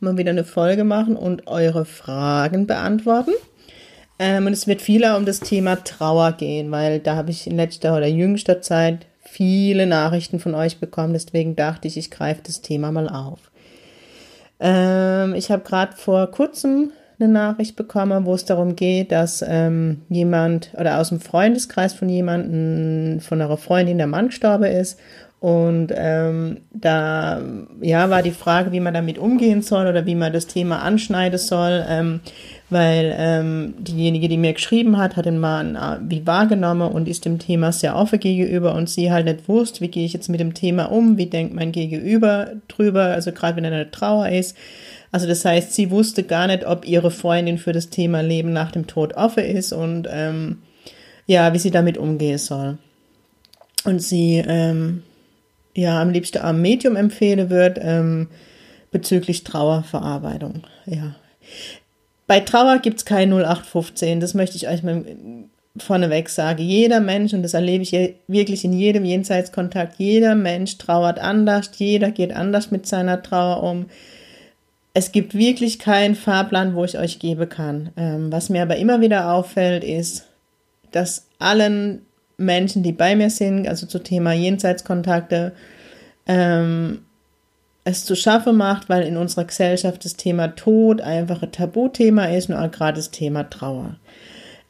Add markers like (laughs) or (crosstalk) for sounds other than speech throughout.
mal wieder eine Folge machen und eure Fragen beantworten. Ähm, und es wird vieler um das Thema Trauer gehen, weil da habe ich in letzter oder jüngster Zeit viele Nachrichten von euch bekommen. Deswegen dachte ich, ich greife das Thema mal auf. Ähm, ich habe gerade vor kurzem eine Nachricht bekommen, wo es darum geht, dass ähm, jemand oder aus dem Freundeskreis von jemandem, von einer Freundin, der Mann gestorben ist und ähm, da ja war die Frage, wie man damit umgehen soll oder wie man das Thema anschneiden soll, ähm, weil ähm, diejenige, die mir geschrieben hat, hat den Mann äh, wie wahrgenommen und ist dem Thema sehr offen gegenüber und sie halt nicht wusste, wie gehe ich jetzt mit dem Thema um, wie denkt mein Gegenüber drüber, also gerade wenn er eine Trauer ist. Also das heißt, sie wusste gar nicht, ob ihre Freundin für das Thema Leben nach dem Tod offen ist und ähm, ja, wie sie damit umgehen soll. Und sie ähm, ja am liebsten am Medium empfehlen würde ähm, bezüglich Trauerverarbeitung. Ja. Bei Trauer gibt es kein 0815, das möchte ich euch mal vorneweg sagen. Jeder Mensch, und das erlebe ich wirklich in jedem Jenseitskontakt, jeder Mensch trauert anders, jeder geht anders mit seiner Trauer um. Es gibt wirklich keinen Fahrplan, wo ich euch geben kann. Ähm, was mir aber immer wieder auffällt, ist, dass allen Menschen, die bei mir sind, also zu Thema Jenseitskontakte, ähm, es zu schaffen macht, weil in unserer Gesellschaft das Thema Tod einfach ein Tabuthema ist auch gerade das Thema Trauer.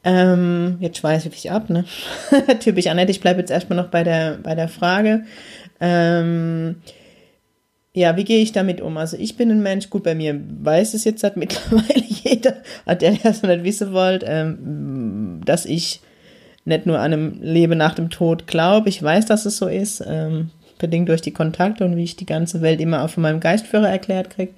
Ähm, jetzt schweiße ich ab, ne? (laughs) Typisch Annette, ich bleibe jetzt erstmal noch bei der, bei der Frage. Ähm, ja, wie gehe ich damit um? Also ich bin ein Mensch, gut, bei mir weiß es jetzt hat (laughs) mittlerweile jeder, hat der das nicht wissen wollt, ähm, dass ich nicht nur an einem Leben nach dem Tod glaube. Ich weiß, dass es so ist, ähm, bedingt durch die Kontakte und wie ich die ganze Welt immer auch von meinem Geistführer erklärt kriege.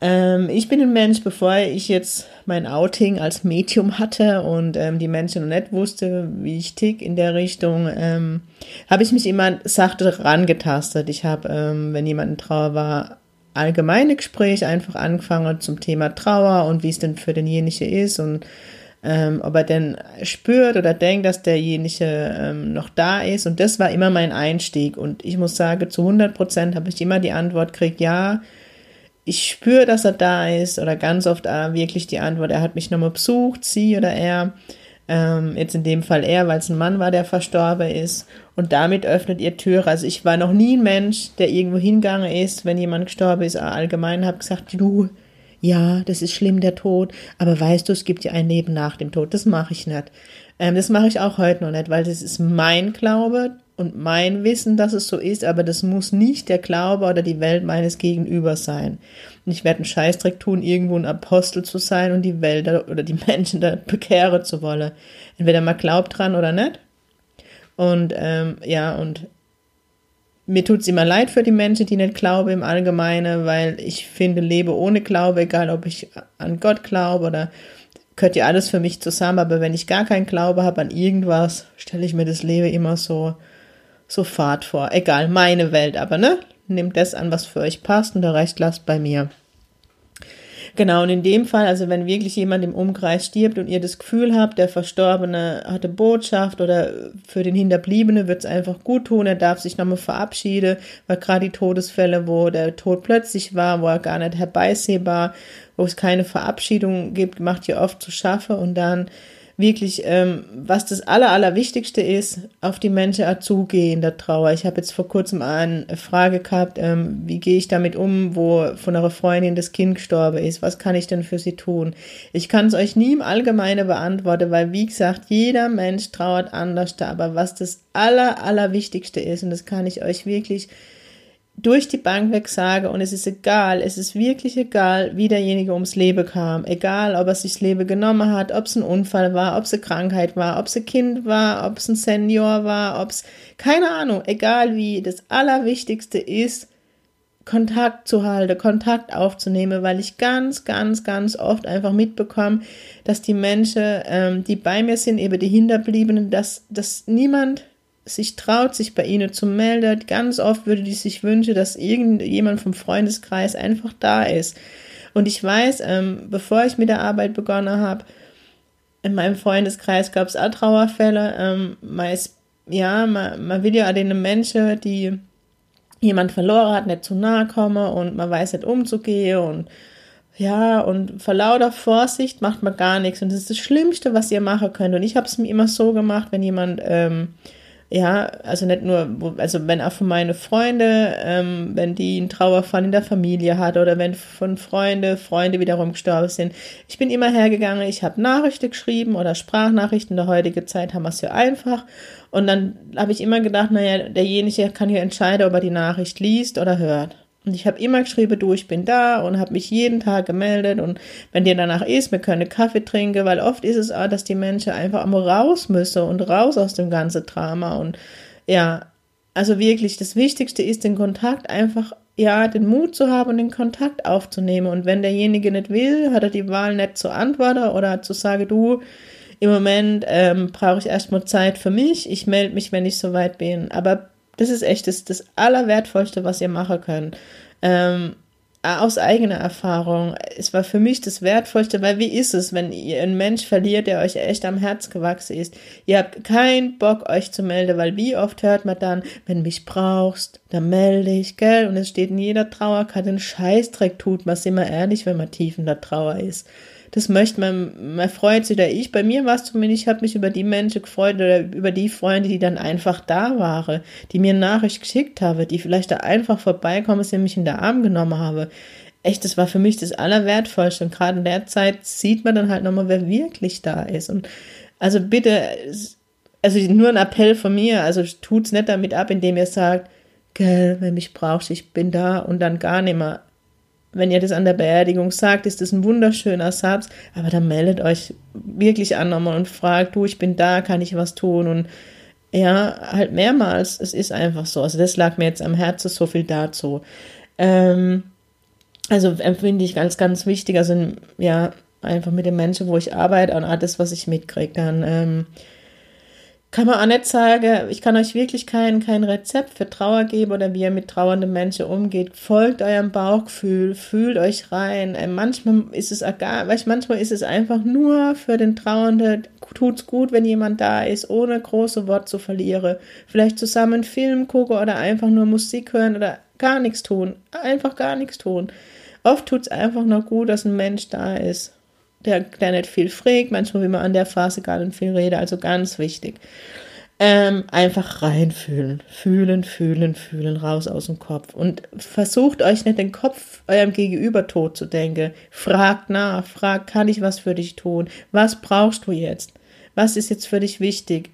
Ähm, ich bin ein Mensch, bevor ich jetzt mein Outing als Medium hatte und ähm, die Menschen noch nicht wusste, wie ich tick in der Richtung, ähm, habe ich mich immer sachte rangetastet. Ich habe, ähm, wenn jemand in Trauer war, allgemeine Gespräche einfach angefangen zum Thema Trauer und wie es denn für denjenigen ist und ähm, ob er denn spürt oder denkt, dass derjenige ähm, noch da ist. Und das war immer mein Einstieg. Und ich muss sagen, zu 100 Prozent habe ich immer die Antwort gekriegt, ja, ich spüre, dass er da ist. Oder ganz oft äh, wirklich die Antwort, er hat mich nochmal besucht, sie oder er. Ähm, jetzt in dem Fall er, weil es ein Mann war, der verstorben ist. Und damit öffnet ihr Türe. Also ich war noch nie ein Mensch, der irgendwo hingegangen ist, wenn jemand gestorben ist, allgemein habe gesagt, du, ja, das ist schlimm, der Tod, aber weißt du, es gibt ja ein Leben nach dem Tod. Das mache ich nicht. Ähm, das mache ich auch heute noch nicht, weil das ist mein Glaube und mein Wissen, dass es so ist, aber das muss nicht der Glaube oder die Welt meines Gegenübers sein. Und ich werde einen Scheißdreck tun, irgendwo ein Apostel zu sein und die Welt oder die (laughs) Menschen da bekehren zu wollen. Entweder man glaubt dran oder nicht. Und ähm, ja, und mir tut es immer leid für die Menschen, die nicht glauben im Allgemeinen, weil ich finde, lebe ohne Glaube, egal ob ich an Gott glaube oder gehört ja alles für mich zusammen, aber wenn ich gar keinen Glaube habe an irgendwas, stelle ich mir das Leben immer so, so fad vor. Egal, meine Welt, aber ne? Nehmt das an, was für euch passt und der Rest lasst bei mir. Genau, und in dem Fall, also wenn wirklich jemand im Umkreis stirbt und ihr das Gefühl habt, der Verstorbene hatte Botschaft oder für den Hinterbliebene wird es einfach gut tun, er darf sich nochmal verabschieden, weil gerade die Todesfälle, wo der Tod plötzlich war, wo er gar nicht herbeisehbar, wo es keine Verabschiedung gibt, macht ihr oft zu schaffen und dann wirklich, ähm, was das Aller, Allerwichtigste ist, auf die Menschen zugehen, der Trauer. Ich habe jetzt vor kurzem eine Frage gehabt, ähm, wie gehe ich damit um, wo von einer Freundin das Kind gestorben ist, was kann ich denn für sie tun? Ich kann es euch nie im Allgemeinen beantworten, weil, wie gesagt, jeder Mensch trauert anders aber was das Aller, Allerwichtigste ist, und das kann ich euch wirklich durch die Bank weg sage und es ist egal, es ist wirklich egal, wie derjenige ums Leben kam, egal, ob er sich das Leben genommen hat, ob es ein Unfall war, ob es eine Krankheit war, ob es ein Kind war, ob es ein Senior war, ob es, keine Ahnung, egal wie, das Allerwichtigste ist, Kontakt zu halten, Kontakt aufzunehmen, weil ich ganz, ganz, ganz oft einfach mitbekomme, dass die Menschen, ähm, die bei mir sind, eben die Hinterbliebenen, dass, dass niemand sich traut, sich bei ihnen zu melden. Ganz oft würde die sich wünschen, dass irgendjemand vom Freundeskreis einfach da ist. Und ich weiß, ähm, bevor ich mit der Arbeit begonnen habe, in meinem Freundeskreis gab es auch Trauerfälle. Ähm, meist, ja, man, man will ja den Menschen, die jemand verloren hat, nicht zu nahe kommen und man weiß nicht umzugehen und ja, und vor lauter Vorsicht macht man gar nichts. Und das ist das Schlimmste, was ihr machen könnt. Und ich habe es mir immer so gemacht, wenn jemand ähm, ja, also nicht nur, also wenn auch von meine Freunde, ähm, wenn die einen Trauerfall in der Familie hat oder wenn von Freunde, Freunde wiederum gestorben sind. Ich bin immer hergegangen, ich habe Nachrichten geschrieben oder Sprachnachrichten. In der heutigen Zeit haben wir es ja einfach. Und dann habe ich immer gedacht, naja, derjenige kann hier entscheiden, ob er die Nachricht liest oder hört. Und ich habe immer geschrieben, du, ich bin da und habe mich jeden Tag gemeldet. Und wenn dir danach ist, wir können Kaffee trinken, weil oft ist es auch, dass die Menschen einfach einmal raus müssen und raus aus dem ganzen Drama. Und ja, also wirklich, das Wichtigste ist, den Kontakt einfach, ja, den Mut zu haben und den Kontakt aufzunehmen. Und wenn derjenige nicht will, hat er die Wahl nicht zu antworten oder zu sagen, du, im Moment ähm, brauche ich erstmal Zeit für mich. Ich melde mich, wenn ich soweit bin. Aber das ist echt das, das Allerwertvollste, was ihr machen könnt. Ähm, aus eigener Erfahrung. Es war für mich das Wertvollste, weil wie ist es, wenn ihr einen Mensch verliert, der euch echt am Herz gewachsen ist? Ihr habt keinen Bock, euch zu melden, weil wie oft hört man dann, wenn mich brauchst, dann melde ich, gell? Und es steht in jeder Trauerkarte, ein Scheißdreck tut man, immer ehrlich, wenn man tief in der Trauer ist das möchte man, man freut sich oder ich. Bei mir war es zumindest, ich habe mich über die Menschen gefreut oder über die Freunde, die dann einfach da waren, die mir Nachricht geschickt haben, die vielleicht da einfach vorbeikommen, sie mich in der Arm genommen haben. Echt, das war für mich das Allerwertvollste. Und gerade in der Zeit sieht man dann halt nochmal, wer wirklich da ist. Und also bitte, also nur ein Appell von mir, also tut's nicht damit ab, indem ihr sagt, gell, wenn mich brauchst, ich bin da und dann gar nicht mehr wenn ihr das an der Beerdigung sagt, ist das ein wunderschöner Satz, aber dann meldet euch wirklich an nochmal und fragt, du, ich bin da, kann ich was tun und ja, halt mehrmals, es ist einfach so. Also das lag mir jetzt am Herzen, so viel dazu. Ähm, also empfinde ich ganz, ganz wichtig, also ja, einfach mit den Menschen, wo ich arbeite und alles, was ich mitkriege, dann ähm, kann man auch nicht sagen, ich kann euch wirklich kein, kein Rezept für Trauer geben oder wie ihr mit trauernden Menschen umgeht. Folgt eurem Bauchgefühl, fühlt euch rein. Äh, manchmal ist es egal, manchmal ist es einfach nur für den Trauernden, tut's gut, wenn jemand da ist, ohne große Wort zu verlieren. Vielleicht zusammen Film gucken oder einfach nur Musik hören oder gar nichts tun. Einfach gar nichts tun. Oft tut's einfach nur gut, dass ein Mensch da ist der, nicht viel fragt, manchmal will man an der Phase gar nicht viel reden, also ganz wichtig. Ähm, einfach reinfühlen, fühlen, fühlen, fühlen, raus aus dem Kopf. Und versucht euch nicht den Kopf eurem Gegenüber tot zu denken. Fragt nach, fragt, kann ich was für dich tun? Was brauchst du jetzt? Was ist jetzt für dich wichtig?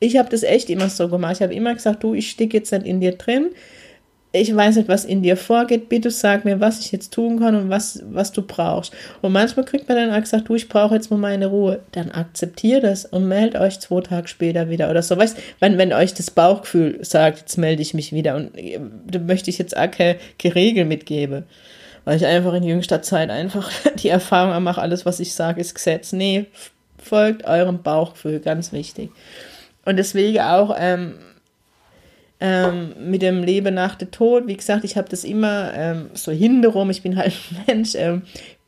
Ich habe das echt immer so gemacht. Ich habe immer gesagt, du, ich stecke jetzt nicht in dir drin ich weiß nicht, was in dir vorgeht, bitte sag mir, was ich jetzt tun kann und was, was du brauchst. Und manchmal kriegt man dann auch gesagt, du, ich brauche jetzt mal meine Ruhe. Dann akzeptiert das und meldet euch zwei Tage später wieder oder so. Weißt wenn, wenn euch das Bauchgefühl sagt, jetzt melde ich mich wieder und äh, da möchte ich jetzt auch keine, keine Regel mitgeben. Weil ich einfach in jüngster Zeit einfach (laughs) die Erfahrung mache, alles, was ich sage, ist Gesetz. Nee, folgt eurem Bauchgefühl, ganz wichtig. Und deswegen auch, ähm, ähm, mit dem Leben nach dem Tod. Wie gesagt, ich habe das immer ähm, so hinterum. Ich bin halt ein (laughs) Mensch ähm,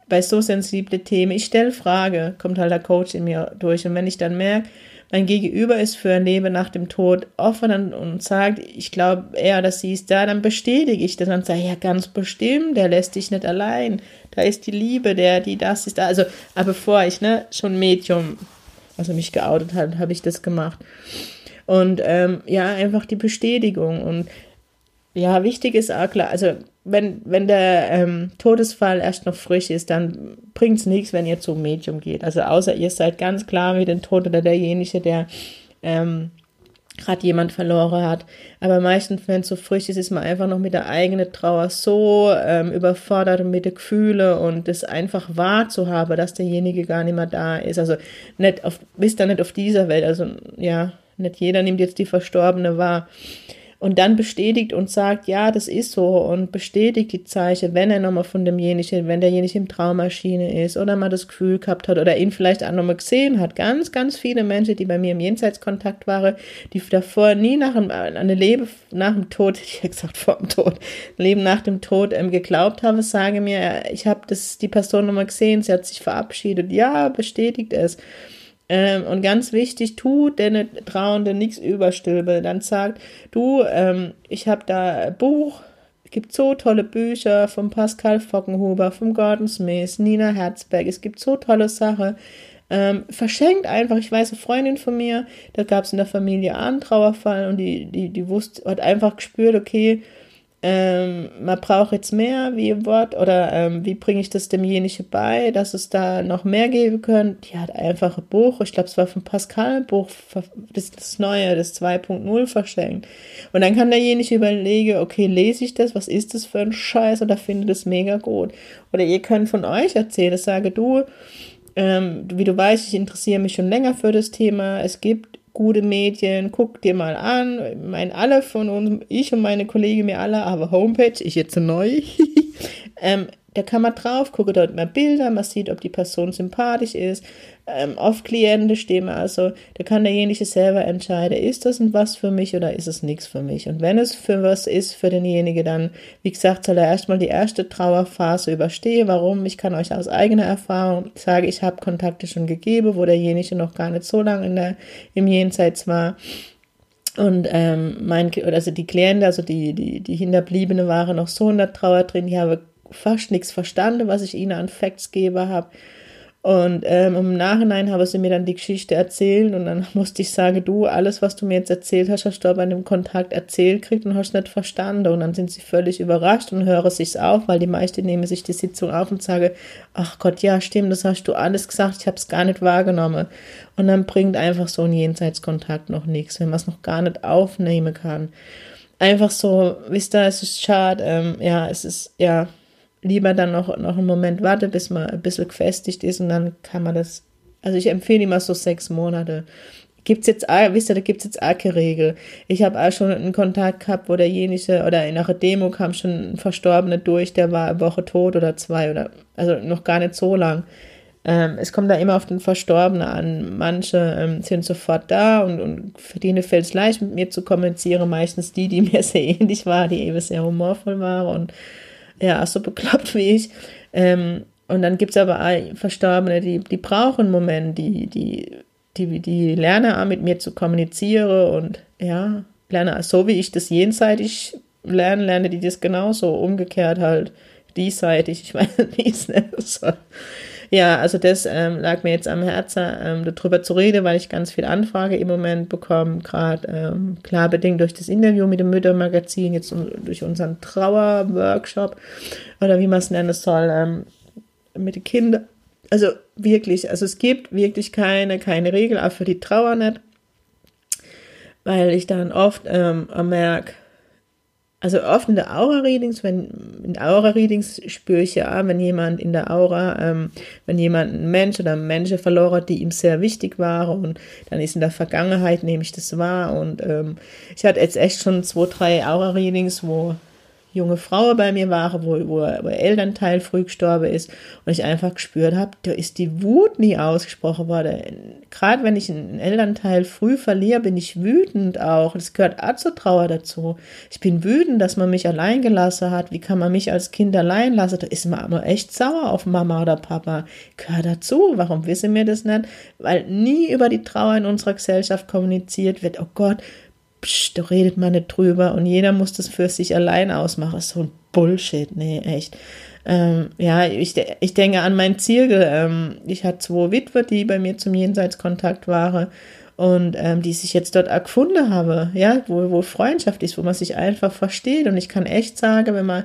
bei so sensible Themen. Ich stelle Frage, kommt halt der Coach in mir durch. Und wenn ich dann merke, mein Gegenüber ist für ein Leben nach dem Tod offen und, sagt, ich glaube, er oder sie ist da, dann bestätige ich das und sage, ja, ganz bestimmt, der lässt dich nicht allein. Da ist die Liebe, der, die, das ist da. Also, aber bevor ich, ne, schon Medium, also mich geoutet hat, habe ich das gemacht. Und ähm, ja, einfach die Bestätigung. Und ja, wichtig ist auch klar, also wenn, wenn der ähm, Todesfall erst noch frisch ist, dann bringt es nichts, wenn ihr zum Medium geht. Also außer ihr seid ganz klar mit dem Tod oder derjenige, der ähm, gerade jemand verloren hat. Aber meistens, wenn es so frisch ist, ist man einfach noch mit der eigenen Trauer so ähm, überfordert und mit den Gefühlen und das einfach wahrzuhaben, dass derjenige gar nicht mehr da ist. Also nicht auf, bist da nicht auf dieser Welt. Also ja, nicht jeder nimmt jetzt die Verstorbene wahr. und dann bestätigt und sagt, ja, das ist so und bestätigt die Zeichen, wenn er nochmal von demjenigen, wenn derjenige im Traummaschine ist oder mal das Gefühl gehabt hat oder ihn vielleicht auch nochmal gesehen hat. Ganz, ganz viele Menschen, die bei mir im Jenseitskontakt waren, die davor nie nach einem, eine Leben nach dem Tod, (laughs) ich hätte gesagt vor dem Tod, Leben nach dem Tod ähm, geglaubt haben, sage mir, ich habe das die Person nochmal gesehen, sie hat sich verabschiedet. Ja, bestätigt es. Ähm, und ganz wichtig, tu deine Trauende nichts überstülpe. Dann sagt, du, ähm, ich habe da ein Buch, es gibt so tolle Bücher von Pascal Fockenhuber, vom Gordon Smith, Nina Herzberg, es gibt so tolle Sachen. Ähm, verschenkt einfach, ich weiß, eine Freundin von mir, da gab es in der Familie einen Trauerfall und die, die, die wusste, hat einfach gespürt, okay, ähm, man braucht jetzt mehr wie im Wort oder ähm, wie bringe ich das demjenigen bei, dass es da noch mehr geben können. Die hat einfach ein Buch, ich glaube, es war von Pascal Buch, das, das neue, das 2.0 verschenkt. Und dann kann derjenige überlegen, okay, lese ich das, was ist das für ein Scheiß oder finde das mega gut. Oder ihr könnt von euch erzählen, das sage du, ähm, wie du weißt, ich interessiere mich schon länger für das Thema. Es gibt gute Medien, guck dir mal an. Ich meine, alle von uns, ich und meine Kollegen, mir alle, aber Homepage, ich jetzt neu. (laughs) ähm, da kann man drauf, gucke dort mal Bilder, man sieht, ob die Person sympathisch ist. Ähm, auf Klienten stehen also, da kann derjenige selber entscheiden, ist das ein was für mich oder ist es nichts für mich. Und wenn es für was ist für denjenigen, dann, wie gesagt, soll er erstmal die erste Trauerphase überstehen. Warum? Ich kann euch aus eigener Erfahrung sagen, ich habe Kontakte schon gegeben, wo derjenige noch gar nicht so lange in der, im Jenseits war. Und ähm, mein, also die Klienten, also die, die, die Hinterbliebene waren noch so in der Trauer drin, die habe fast nichts verstanden, was ich ihnen an Facts gebe habe. Und ähm, im Nachhinein habe sie mir dann die Geschichte erzählt und dann (laughs) musste ich sagen, du, alles, was du mir jetzt erzählt hast, hast du bei einem Kontakt erzählt kriegt und hast nicht verstanden. Und dann sind sie völlig überrascht und hören sich's auf, weil die meisten nehmen sich die Sitzung auf und sagen, ach Gott, ja, stimmt, das hast du alles gesagt, ich habe es gar nicht wahrgenommen. Und dann bringt einfach so ein Jenseitskontakt noch nichts, wenn man es noch gar nicht aufnehmen kann. Einfach so, wisst ihr, es ist schade, ähm, ja, es ist, ja, lieber dann noch, noch einen Moment warten, bis man ein bisschen gefestigt ist und dann kann man das, also ich empfehle immer so sechs Monate. Gibt's jetzt, wisst ihr, da gibt's jetzt auch keine Regel. Ich habe auch schon einen Kontakt gehabt, wo derjenige, oder in einer Demo kam schon ein Verstorbene durch, der war eine Woche tot oder zwei oder, also noch gar nicht so lang. Ähm, es kommt da immer auf den Verstorbenen an. Manche ähm, sind sofort da und, und für die fällt es leicht, mit mir zu kommunizieren. Meistens die, die (laughs) mir sehr ähnlich war, die eben sehr humorvoll waren und ja, so bekloppt wie ich. Ähm, und dann gibt es aber Verstorbene, die, die brauchen einen Moment, die, die, die, die lernen auch mit mir zu kommunizieren und ja, lerne so wie ich das jenseitig lerne, lerne die das genauso, umgekehrt halt diesseitig, ich weiß (laughs) nicht, wie es nennen. Ja, also das ähm, lag mir jetzt am Herzen, ähm, darüber zu reden, weil ich ganz viel Anfrage im Moment bekomme, gerade ähm, klar bedingt durch das Interview mit dem Müttermagazin, jetzt durch unseren Trauerworkshop oder wie man es nennen soll, ähm, mit den Kindern. Also wirklich, also es gibt wirklich keine, keine Regel, auch für die Trauer nicht, weil ich dann oft ähm, merke, also oft in der Aura-Readings, wenn in Aura-Readings spüre ich ja, wenn jemand in der Aura, ähm, wenn jemand ein Mensch oder ein Mensch verloren hat, die ihm sehr wichtig war und dann ist in der Vergangenheit, nehme ich das wahr und ähm, ich hatte jetzt echt schon zwei, drei Aura-Readings, wo junge Frau bei mir war, wo, wo, wo Elternteil früh gestorben ist und ich einfach gespürt habe, da ist die Wut nie ausgesprochen worden. Gerade wenn ich einen Elternteil früh verliere, bin ich wütend auch. Das gehört auch zur Trauer dazu. Ich bin wütend, dass man mich allein gelassen hat. Wie kann man mich als Kind allein lassen? Da ist man aber echt sauer auf Mama oder Papa. Gehört dazu. Warum wissen wir das nicht? Weil nie über die Trauer in unserer Gesellschaft kommuniziert wird. Oh Gott, psch, da redet man nicht drüber und jeder muss das für sich allein ausmachen. So ein Bullshit, nee, echt. Ähm, ja, ich, ich denke an mein Ziel. Ähm, ich hatte zwei Witwe, die bei mir zum Jenseitskontakt waren und ähm, die sich jetzt dort gefunden habe, ja, wo, wo Freundschaft ist, wo man sich einfach versteht. Und ich kann echt sagen, wenn man,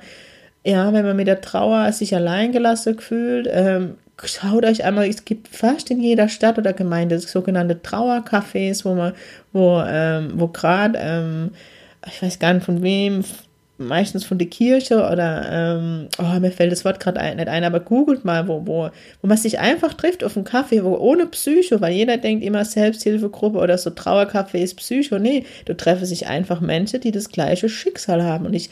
ja, wenn man mit der Trauer sich alleingelassen fühlt, ähm, schaut euch einmal, es gibt fast in jeder Stadt oder Gemeinde sogenannte Trauercafés, wo man, wo, ähm, wo gerade, ähm, ich weiß gar nicht von wem, meistens von der Kirche oder, ähm, oh, mir fällt das Wort gerade nicht ein, aber googelt mal, wo, wo, wo man sich einfach trifft auf einen Kaffee, wo ohne Psycho, weil jeder denkt immer Selbsthilfegruppe oder so Trauerkaffee ist Psycho. Nee, du treffe sich einfach Menschen, die das gleiche Schicksal haben. Und ich,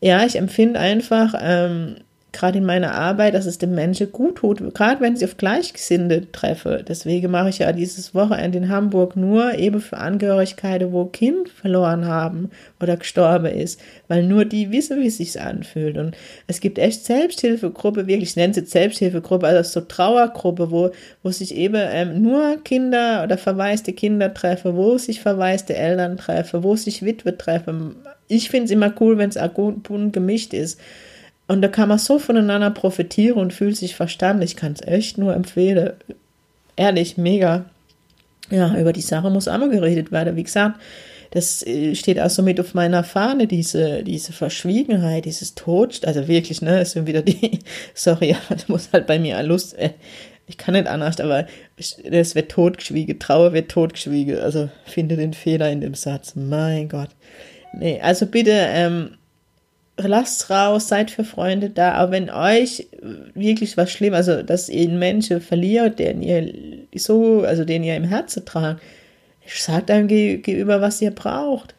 ja, ich empfinde einfach, ähm, gerade in meiner Arbeit, dass es dem Menschen gut tut, gerade wenn sie auf Gleichgesinnte treffe. Deswegen mache ich ja dieses Wochenende in Hamburg nur eben für Angehörigkeiten, wo Kind verloren haben oder gestorben ist, weil nur die wissen, wie es sich anfühlt. Und es gibt echt Selbsthilfegruppe, wirklich, ich nenne es jetzt Selbsthilfegruppe, also so Trauergruppe, wo, wo sich eben ähm, nur Kinder oder verwaiste Kinder treffen, wo sich verwaiste Eltern treffen, wo sich Witwe treffen. Ich finde es immer cool, wenn es bunt gemischt ist. Und da kann man so voneinander profitieren und fühlt sich verstanden. Ich kann es echt nur empfehlen. Ehrlich, mega. Ja, über die Sache muss auch mal geredet werden. Wie gesagt, das äh, steht auch so mit auf meiner Fahne, diese, diese Verschwiegenheit, dieses Tod, also wirklich, ne, ist wieder die, (laughs) sorry, das muss halt bei mir Lust, äh, ich kann nicht anders, aber es wird totgeschwiegen, Trauer wird totgeschwiegen, also finde den Fehler in dem Satz, mein Gott. Nee, also bitte, ähm, lasst raus, seid für Freunde da, aber wenn euch wirklich was schlimm, also dass ihr einen Menschen verliert, den ihr so, also den ihr im Herzen tragt, sagt einem gegenüber, was ihr braucht.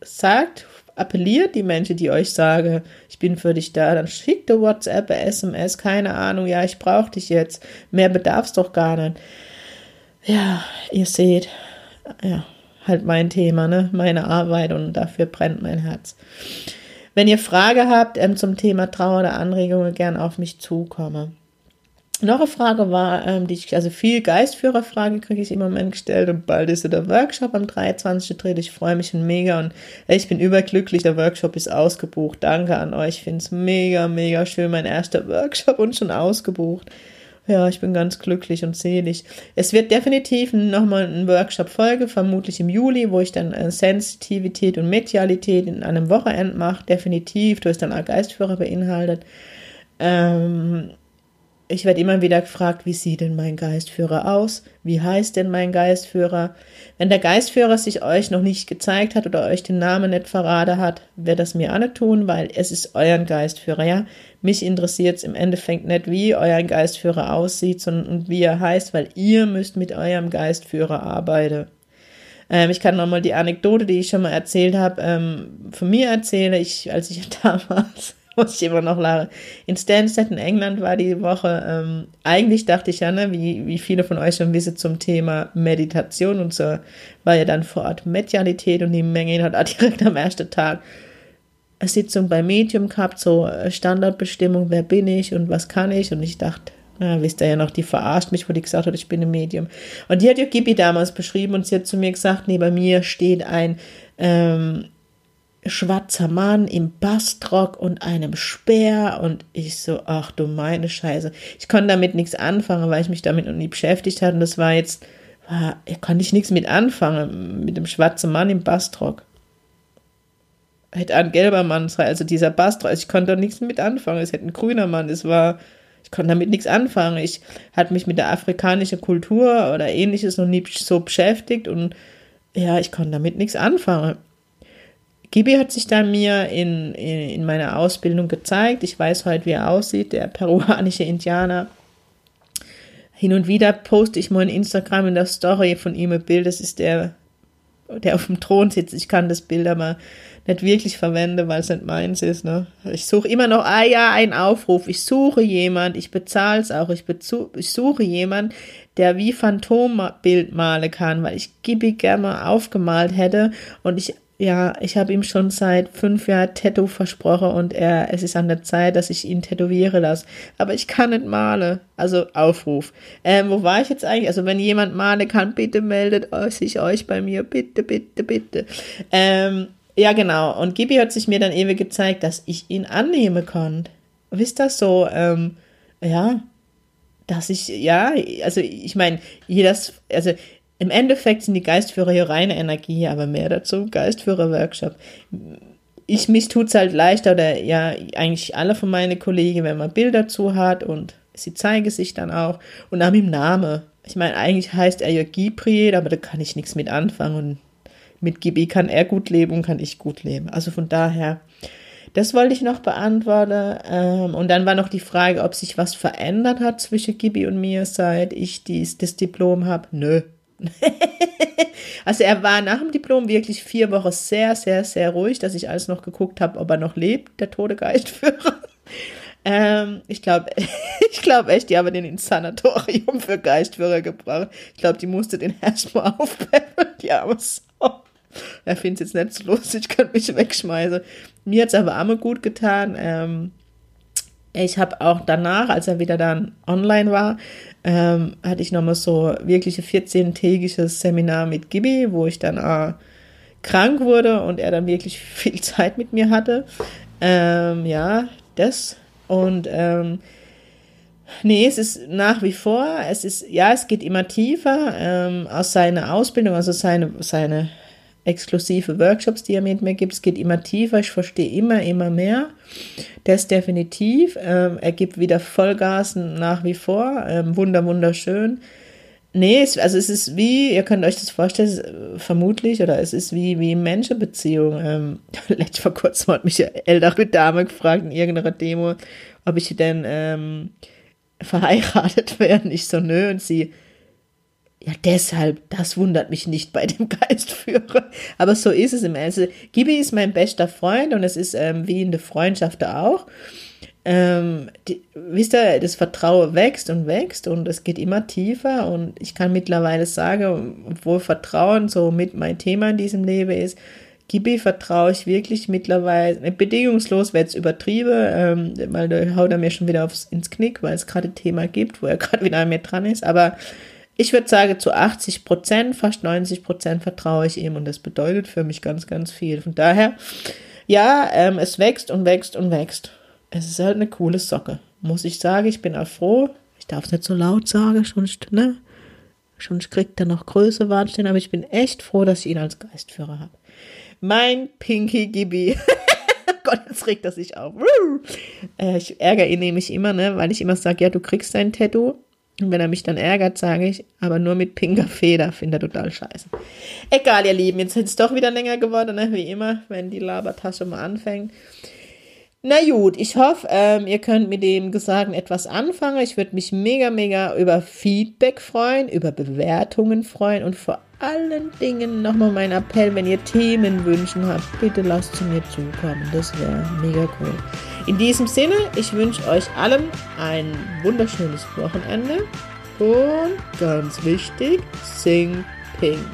Sagt, appelliert die Menschen, die euch sagen, ich bin für dich da, dann schickt ihr WhatsApp, SMS, keine Ahnung, ja, ich brauche dich jetzt. Mehr bedarf's doch gar nicht. Ja, ihr seht, ja, halt mein Thema, ne, meine Arbeit und dafür brennt mein Herz. Wenn ihr Frage habt ähm, zum Thema Trauer oder Anregungen, gern auf mich zukommen. Noch eine Frage war, ähm, die ich, also viel Geistführerfrage kriege ich im Moment gestellt und bald ist der Workshop am 23.3. Ich freue mich mega und ich bin überglücklich, der Workshop ist ausgebucht. Danke an euch, ich finde es mega, mega schön. Mein erster Workshop und schon ausgebucht. Ja, ich bin ganz glücklich und selig. Es wird definitiv nochmal ein Workshop folge, vermutlich im Juli, wo ich dann äh, Sensitivität und Medialität in einem Wochenend mache. Definitiv, du hast dann auch Geistführer beinhaltet. Ähm, ich werde immer wieder gefragt, wie sieht denn mein Geistführer aus? Wie heißt denn mein Geistführer? Wenn der Geistführer sich euch noch nicht gezeigt hat oder euch den Namen nicht verraten hat, wird das mir alle tun, weil es ist euren Geistführer, ja. Mich interessiert es im Endeffekt nicht, wie euer Geistführer aussieht, sondern wie er heißt, weil ihr müsst mit eurem Geistführer arbeiten. Ähm, ich kann nochmal die Anekdote, die ich schon mal erzählt habe, ähm, von mir erzählen. Ich, als ich (laughs) damals muss ich immer noch lachen. In Stansted in England war die Woche. Ähm, eigentlich dachte ich ja, ne, wie, wie viele von euch schon wissen zum Thema Meditation und so, war ja dann vor Ort Medialität und die Menge hat auch (laughs) direkt am ersten Tag eine Sitzung bei Medium gehabt, so äh, Standardbestimmung, wer bin ich und was kann ich und ich dachte, na, wisst ihr ja noch, die verarscht mich, wo die gesagt hat, ich bin ein Medium. Und die hat ja Gibi damals beschrieben und sie hat zu mir gesagt, nee, bei mir steht ein ähm, schwarzer Mann im Bastrock und einem Speer und ich so, ach du meine Scheiße. Ich konnte damit nichts anfangen, weil ich mich damit noch nie beschäftigt hatte und das war jetzt, war, konnte ich nichts mit anfangen, mit dem schwarzen Mann im Bastrock. Hätte ein gelber Mann sein, also dieser Bastrock, also ich konnte da nichts mit anfangen, es hätte ein grüner Mann, es war, ich konnte damit nichts anfangen. Ich hatte mich mit der afrikanischen Kultur oder ähnliches noch nie so beschäftigt und ja, ich konnte damit nichts anfangen. Gibi hat sich dann mir in, in, in meiner Ausbildung gezeigt. Ich weiß heute, wie er aussieht, der peruanische Indianer. Hin und wieder poste ich mal in Instagram in der Story von ihm ein Bild. Das ist der, der auf dem Thron sitzt. Ich kann das Bild aber nicht wirklich verwenden, weil es nicht meins ist. Ne? Ich suche immer noch, ah ja, einen Aufruf. Ich suche jemand, ich bezahle es auch. Ich, ich suche jemand, der wie Phantombild malen kann, weil ich Gibi gerne aufgemalt hätte und ich ja, ich habe ihm schon seit fünf Jahren Tattoo versprochen und er, es ist an der Zeit, dass ich ihn tätowiere lasse. Aber ich kann nicht malen. Also Aufruf. Ähm, wo war ich jetzt eigentlich? Also wenn jemand malen kann, bitte meldet sich euch bei mir. Bitte, bitte, bitte. Ähm, ja, genau. Und Gibi hat sich mir dann ewig gezeigt, dass ich ihn annehmen konnte. Wisst ihr so, ähm, ja, dass ich, ja, also ich meine, jedes, also im Endeffekt sind die Geistführer hier reine Energie, aber mehr dazu, Geistführer-Workshop. Ich, mich tut's halt leichter, oder ja, eigentlich alle von meinen Kollegen, wenn man Bilder dazu hat und sie zeigen sich dann auch und nach dem Name. Ich meine, eigentlich heißt er ja Gibriel, aber da kann ich nichts mit anfangen und mit Gibi kann er gut leben und kann ich gut leben. Also von daher, Das wollte ich noch beantworten. Ähm, und dann war noch die Frage, ob sich was verändert hat zwischen Gibi und mir, seit ich dies, das Diplom habe. Nö. (laughs) also er war nach dem Diplom wirklich vier Wochen sehr, sehr, sehr ruhig, dass ich alles noch geguckt habe, ob er noch lebt, der tote Geistführer. (laughs) Ähm, ich glaube, (laughs) ich glaube echt, die haben den ins Sanatorium für Geistführer gebracht. Ich glaube, die musste den erstmal aufpeppeln, die arme Sau. Er findet es jetzt nicht so lustig, ich könnte mich wegschmeißen. Mir hat es aber auch gut getan. Ähm, ich habe auch danach, als er wieder dann online war, ähm, hatte ich nochmal so wirklich ein 14-tägiges Seminar mit Gibi, wo ich dann auch krank wurde und er dann wirklich (laughs) viel Zeit mit mir hatte. Ähm, ja, das und ähm, nee, es ist nach wie vor, es ist, ja, es geht immer tiefer ähm, aus seiner Ausbildung, also seine, seine exklusive Workshops, die er mit mir gibt, es geht immer tiefer, ich verstehe immer, immer mehr. Das definitiv. Ähm, er gibt wieder Vollgas nach wie vor. Ähm, wunder, wunderschön. Nee, es, also es ist wie, ihr könnt euch das vorstellen, vermutlich, oder es ist wie, wie Menschenbeziehung. Ähm, (laughs) letztes vor kurzem hat mich eine ältere Dame gefragt in irgendeiner Demo, ob ich denn ähm, verheiratet (laughs) wäre. Und ich so, nö. Und sie, ja, deshalb, das wundert mich nicht bei dem (laughs) Geistführer. Aber so ist es im Ernst. Gibi ist mein bester Freund und es ist ähm, wie in der Freundschaft auch ähm, die, wisst ihr, das Vertrauen wächst und wächst und es geht immer tiefer und ich kann mittlerweile sagen, obwohl Vertrauen so mit mein Thema in diesem Leben ist, Gibi vertraue ich wirklich mittlerweile, bedingungslos wird es übertrieben, ähm, weil da haut er mir schon wieder aufs, ins Knick, weil es gerade ein Thema gibt, wo er gerade wieder an mir dran ist, aber ich würde sagen, zu 80 Prozent, fast 90 Prozent vertraue ich ihm und das bedeutet für mich ganz, ganz viel. Von daher, ja, ähm, es wächst und wächst und wächst es ist halt eine coole Socke. Muss ich sagen, ich bin auch froh. Ich darf es nicht so laut sagen, sonst, ne? Sonst kriegt er noch Größe Warnstehen, aber ich bin echt froh, dass ich ihn als Geistführer habe. Mein Pinky Gibi. (laughs) Gott, jetzt regt er sich auf. Äh, ich ärgere ihn nämlich immer, ne, weil ich immer sage, ja, du kriegst dein Tattoo. Und wenn er mich dann ärgert, sage ich, aber nur mit pinker Feder, finde er total scheiße. Egal, ihr Lieben, jetzt ist es doch wieder länger geworden, ne? wie immer, wenn die Labertasche mal anfängt. Na gut, ich hoffe, ähm, ihr könnt mit dem Gesagten etwas anfangen. Ich würde mich mega, mega über Feedback freuen, über Bewertungen freuen und vor allen Dingen nochmal mein Appell, wenn ihr Themenwünschen habt, bitte lasst sie mir zukommen. Das wäre mega cool. In diesem Sinne, ich wünsche euch allen ein wunderschönes Wochenende und ganz wichtig, sing ping.